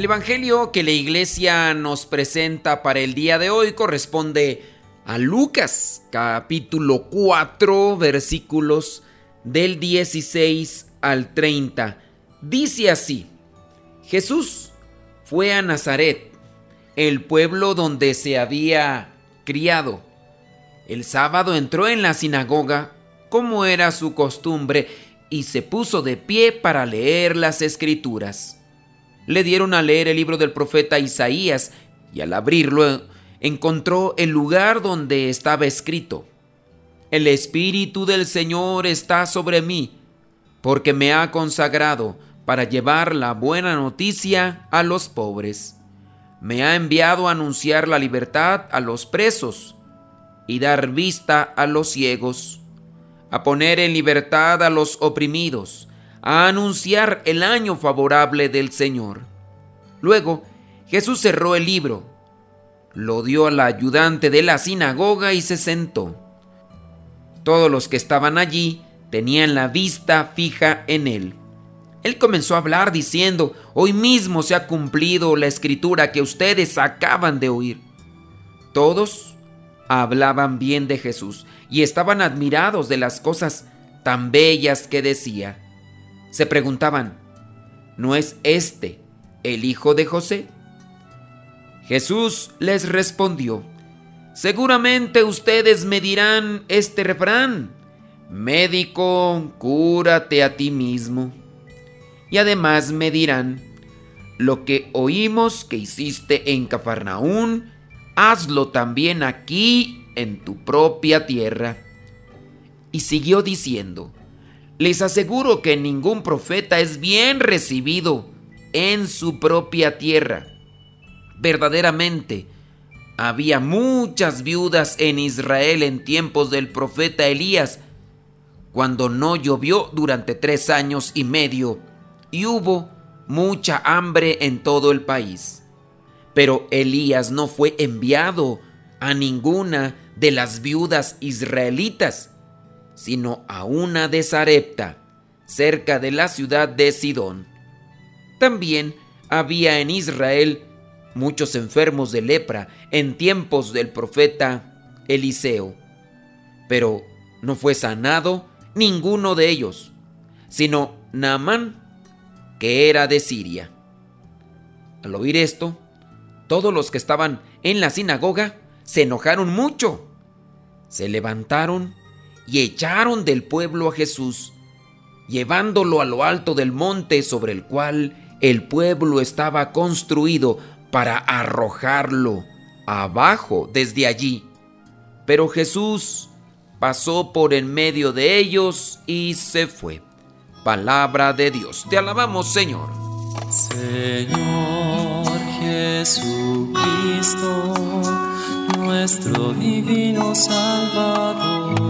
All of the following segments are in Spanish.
El Evangelio que la iglesia nos presenta para el día de hoy corresponde a Lucas capítulo 4 versículos del 16 al 30. Dice así, Jesús fue a Nazaret, el pueblo donde se había criado. El sábado entró en la sinagoga, como era su costumbre, y se puso de pie para leer las escrituras le dieron a leer el libro del profeta Isaías y al abrirlo encontró el lugar donde estaba escrito, El Espíritu del Señor está sobre mí, porque me ha consagrado para llevar la buena noticia a los pobres. Me ha enviado a anunciar la libertad a los presos y dar vista a los ciegos, a poner en libertad a los oprimidos, a anunciar el año favorable del Señor. Luego, Jesús cerró el libro, lo dio al ayudante de la sinagoga y se sentó. Todos los que estaban allí tenían la vista fija en él. Él comenzó a hablar diciendo, hoy mismo se ha cumplido la escritura que ustedes acaban de oír. Todos hablaban bien de Jesús y estaban admirados de las cosas tan bellas que decía se preguntaban, ¿no es este el hijo de José? Jesús les respondió, seguramente ustedes me dirán este refrán, médico, cúrate a ti mismo. Y además me dirán, lo que oímos que hiciste en Cafarnaún, hazlo también aquí en tu propia tierra. Y siguió diciendo, les aseguro que ningún profeta es bien recibido en su propia tierra. Verdaderamente, había muchas viudas en Israel en tiempos del profeta Elías, cuando no llovió durante tres años y medio y hubo mucha hambre en todo el país. Pero Elías no fue enviado a ninguna de las viudas israelitas, sino a una de Sarepta, cerca de la ciudad de Sidón. También había en Israel muchos enfermos de lepra en tiempos del profeta Eliseo, pero no fue sanado ninguno de ellos, sino Naamán, que era de Siria. Al oír esto, todos los que estaban en la sinagoga se enojaron mucho. Se levantaron y echaron del pueblo a Jesús, llevándolo a lo alto del monte sobre el cual el pueblo estaba construido para arrojarlo abajo desde allí. Pero Jesús pasó por en medio de ellos y se fue. Palabra de Dios. Te alabamos, Señor. Señor Jesucristo, nuestro divino Salvador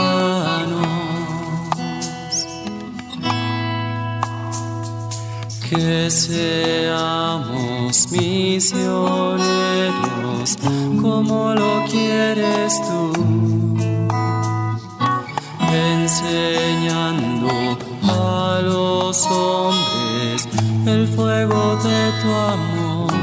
Que seamos misioneros como lo quieres tú, enseñando a los hombres el fuego de tu amor.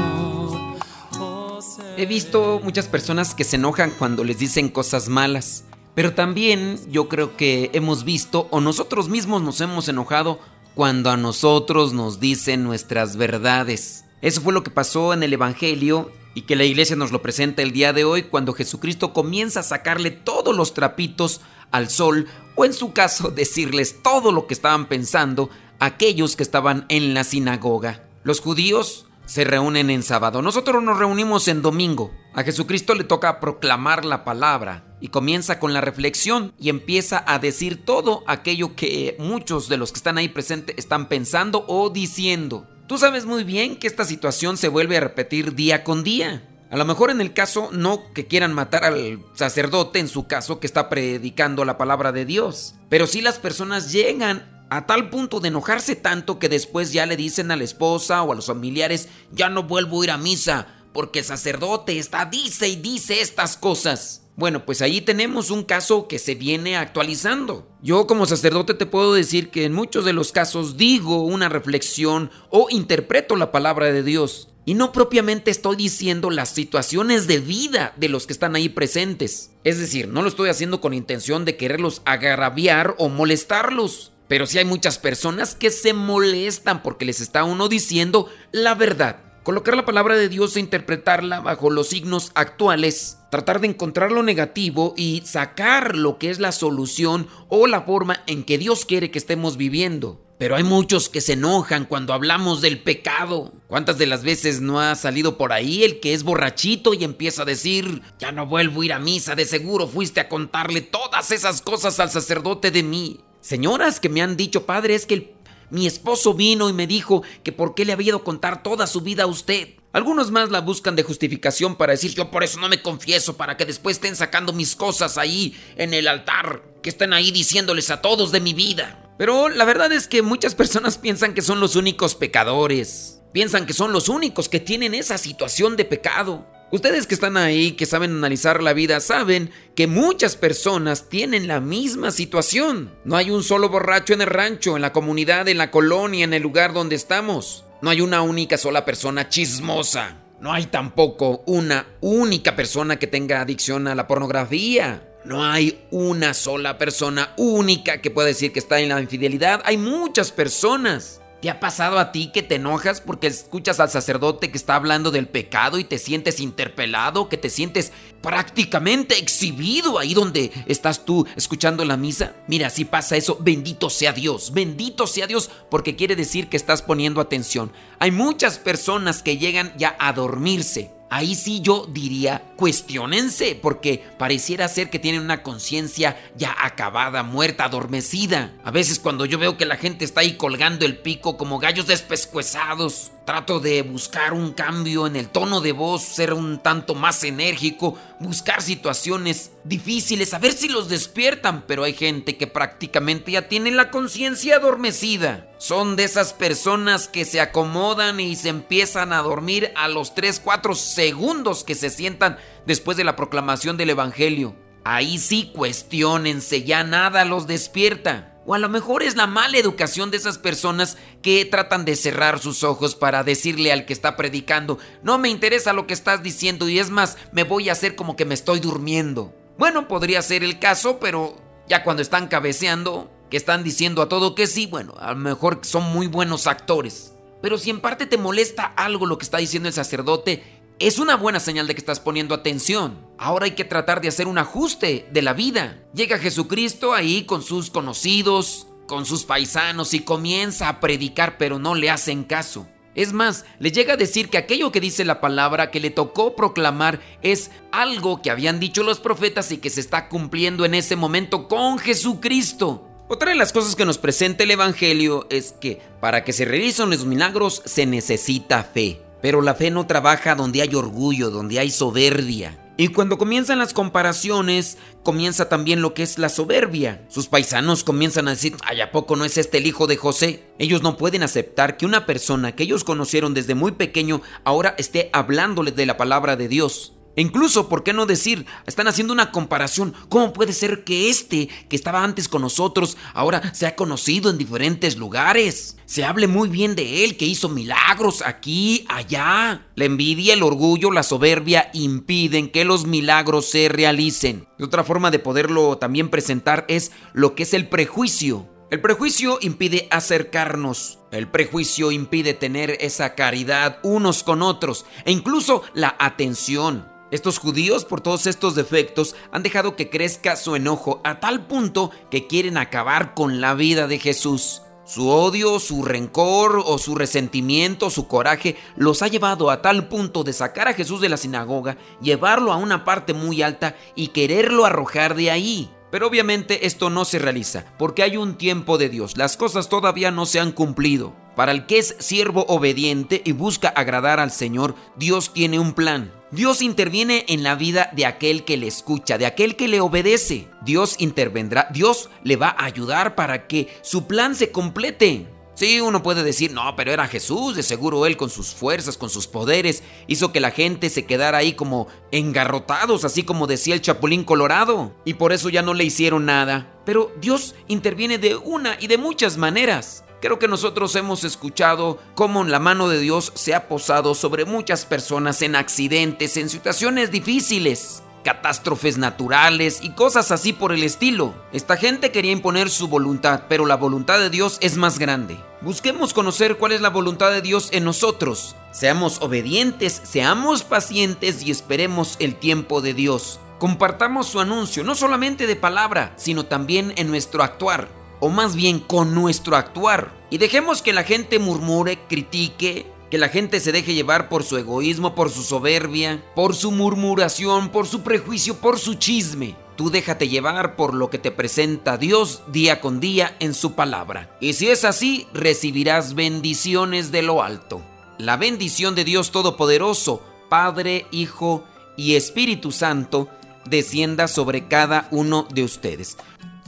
He visto muchas personas que se enojan cuando les dicen cosas malas, pero también yo creo que hemos visto o nosotros mismos nos hemos enojado cuando a nosotros nos dicen nuestras verdades. Eso fue lo que pasó en el Evangelio y que la iglesia nos lo presenta el día de hoy cuando Jesucristo comienza a sacarle todos los trapitos al sol o en su caso decirles todo lo que estaban pensando aquellos que estaban en la sinagoga. Los judíos se reúnen en sábado, nosotros nos reunimos en domingo. A Jesucristo le toca proclamar la palabra y comienza con la reflexión y empieza a decir todo aquello que muchos de los que están ahí presentes están pensando o diciendo. Tú sabes muy bien que esta situación se vuelve a repetir día con día. A lo mejor en el caso no que quieran matar al sacerdote en su caso que está predicando la palabra de Dios, pero si las personas llegan a tal punto de enojarse tanto que después ya le dicen a la esposa o a los familiares, ya no vuelvo a ir a misa, porque el sacerdote está, dice y dice estas cosas. Bueno, pues ahí tenemos un caso que se viene actualizando. Yo como sacerdote te puedo decir que en muchos de los casos digo una reflexión o interpreto la palabra de Dios. Y no propiamente estoy diciendo las situaciones de vida de los que están ahí presentes. Es decir, no lo estoy haciendo con intención de quererlos agraviar o molestarlos. Pero sí hay muchas personas que se molestan porque les está uno diciendo la verdad. Colocar la palabra de Dios e interpretarla bajo los signos actuales, tratar de encontrar lo negativo y sacar lo que es la solución o la forma en que Dios quiere que estemos viviendo. Pero hay muchos que se enojan cuando hablamos del pecado. ¿Cuántas de las veces no ha salido por ahí el que es borrachito y empieza a decir, ya no vuelvo a ir a misa, de seguro fuiste a contarle todas esas cosas al sacerdote de mí? Señoras que me han dicho, padre, es que mi esposo vino y me dijo que por qué le había ido a contar toda su vida a usted. Algunos más la buscan de justificación para decir yo por eso no me confieso, para que después estén sacando mis cosas ahí en el altar, que estén ahí diciéndoles a todos de mi vida. Pero la verdad es que muchas personas piensan que son los únicos pecadores. Piensan que son los únicos que tienen esa situación de pecado. Ustedes que están ahí, que saben analizar la vida, saben que muchas personas tienen la misma situación. No hay un solo borracho en el rancho, en la comunidad, en la colonia, en el lugar donde estamos. No hay una única sola persona chismosa. No hay tampoco una única persona que tenga adicción a la pornografía. No hay una sola persona única que pueda decir que está en la infidelidad. Hay muchas personas. ¿Te ha pasado a ti que te enojas porque escuchas al sacerdote que está hablando del pecado y te sientes interpelado, que te sientes prácticamente exhibido ahí donde estás tú escuchando la misa? Mira, si pasa eso, bendito sea Dios, bendito sea Dios porque quiere decir que estás poniendo atención. Hay muchas personas que llegan ya a dormirse ahí sí yo diría, cuestionense, porque pareciera ser que tienen una conciencia ya acabada, muerta, adormecida. A veces cuando yo veo que la gente está ahí colgando el pico como gallos despescuezados, trato de buscar un cambio en el tono de voz, ser un tanto más enérgico, buscar situaciones difíciles, a ver si los despiertan, pero hay gente que prácticamente ya tiene la conciencia adormecida. Son de esas personas que se acomodan y se empiezan a dormir a los 3, 4 segundos que se sientan después de la proclamación del Evangelio. Ahí sí cuestionense, ya nada los despierta. O a lo mejor es la mala educación de esas personas que tratan de cerrar sus ojos para decirle al que está predicando, no me interesa lo que estás diciendo y es más, me voy a hacer como que me estoy durmiendo. Bueno, podría ser el caso, pero ya cuando están cabeceando, que están diciendo a todo que sí, bueno, a lo mejor son muy buenos actores. Pero si en parte te molesta algo lo que está diciendo el sacerdote, es una buena señal de que estás poniendo atención. Ahora hay que tratar de hacer un ajuste de la vida. Llega Jesucristo ahí con sus conocidos, con sus paisanos y comienza a predicar, pero no le hacen caso. Es más, le llega a decir que aquello que dice la palabra que le tocó proclamar es algo que habían dicho los profetas y que se está cumpliendo en ese momento con Jesucristo. Otra de las cosas que nos presenta el Evangelio es que para que se realicen los milagros se necesita fe. Pero la fe no trabaja donde hay orgullo, donde hay soberbia. Y cuando comienzan las comparaciones, comienza también lo que es la soberbia. Sus paisanos comienzan a decir, ay, ¿a poco no es este el hijo de José? Ellos no pueden aceptar que una persona que ellos conocieron desde muy pequeño ahora esté hablándoles de la palabra de Dios. E incluso, ¿por qué no decir? Están haciendo una comparación. ¿Cómo puede ser que este, que estaba antes con nosotros, ahora se ha conocido en diferentes lugares? Se hable muy bien de él, que hizo milagros aquí, allá. La envidia, el orgullo, la soberbia impiden que los milagros se realicen. Y otra forma de poderlo también presentar es lo que es el prejuicio. El prejuicio impide acercarnos. El prejuicio impide tener esa caridad unos con otros e incluso la atención. Estos judíos, por todos estos defectos, han dejado que crezca su enojo a tal punto que quieren acabar con la vida de Jesús. Su odio, su rencor o su resentimiento, su coraje, los ha llevado a tal punto de sacar a Jesús de la sinagoga, llevarlo a una parte muy alta y quererlo arrojar de ahí. Pero obviamente esto no se realiza, porque hay un tiempo de Dios, las cosas todavía no se han cumplido. Para el que es siervo obediente y busca agradar al Señor, Dios tiene un plan. Dios interviene en la vida de aquel que le escucha, de aquel que le obedece. Dios intervendrá, Dios le va a ayudar para que su plan se complete. Sí, uno puede decir, no, pero era Jesús, de seguro él con sus fuerzas, con sus poderes, hizo que la gente se quedara ahí como engarrotados, así como decía el Chapulín Colorado, y por eso ya no le hicieron nada. Pero Dios interviene de una y de muchas maneras. Creo que nosotros hemos escuchado cómo la mano de Dios se ha posado sobre muchas personas en accidentes, en situaciones difíciles catástrofes naturales y cosas así por el estilo. Esta gente quería imponer su voluntad, pero la voluntad de Dios es más grande. Busquemos conocer cuál es la voluntad de Dios en nosotros. Seamos obedientes, seamos pacientes y esperemos el tiempo de Dios. Compartamos su anuncio, no solamente de palabra, sino también en nuestro actuar, o más bien con nuestro actuar. Y dejemos que la gente murmure, critique, que la gente se deje llevar por su egoísmo, por su soberbia, por su murmuración, por su prejuicio, por su chisme. Tú déjate llevar por lo que te presenta Dios día con día en su palabra. Y si es así, recibirás bendiciones de lo alto. La bendición de Dios Todopoderoso, Padre, Hijo y Espíritu Santo, descienda sobre cada uno de ustedes.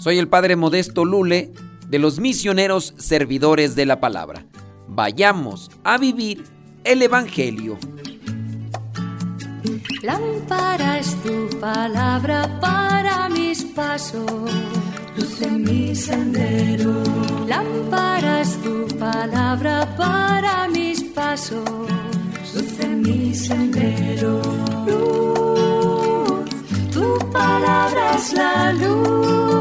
Soy el Padre Modesto Lule, de los misioneros servidores de la palabra vayamos a vivir el Evangelio. Lámpara es tu palabra para mis pasos, luz en mi sendero. Lámpara es tu palabra para mis pasos, luz en mi sendero. Luz, tu palabra es la luz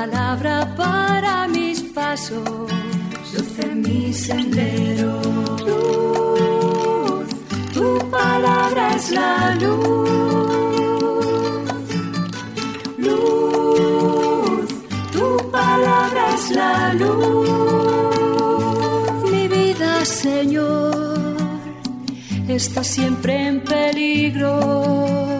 Palabra para mis pasos, luz mi sendero. Luz, tu palabra es la luz. Luz, tu palabra es la luz. Mi vida, Señor, está siempre en peligro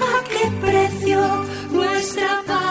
¿A qué precio nuestra paz?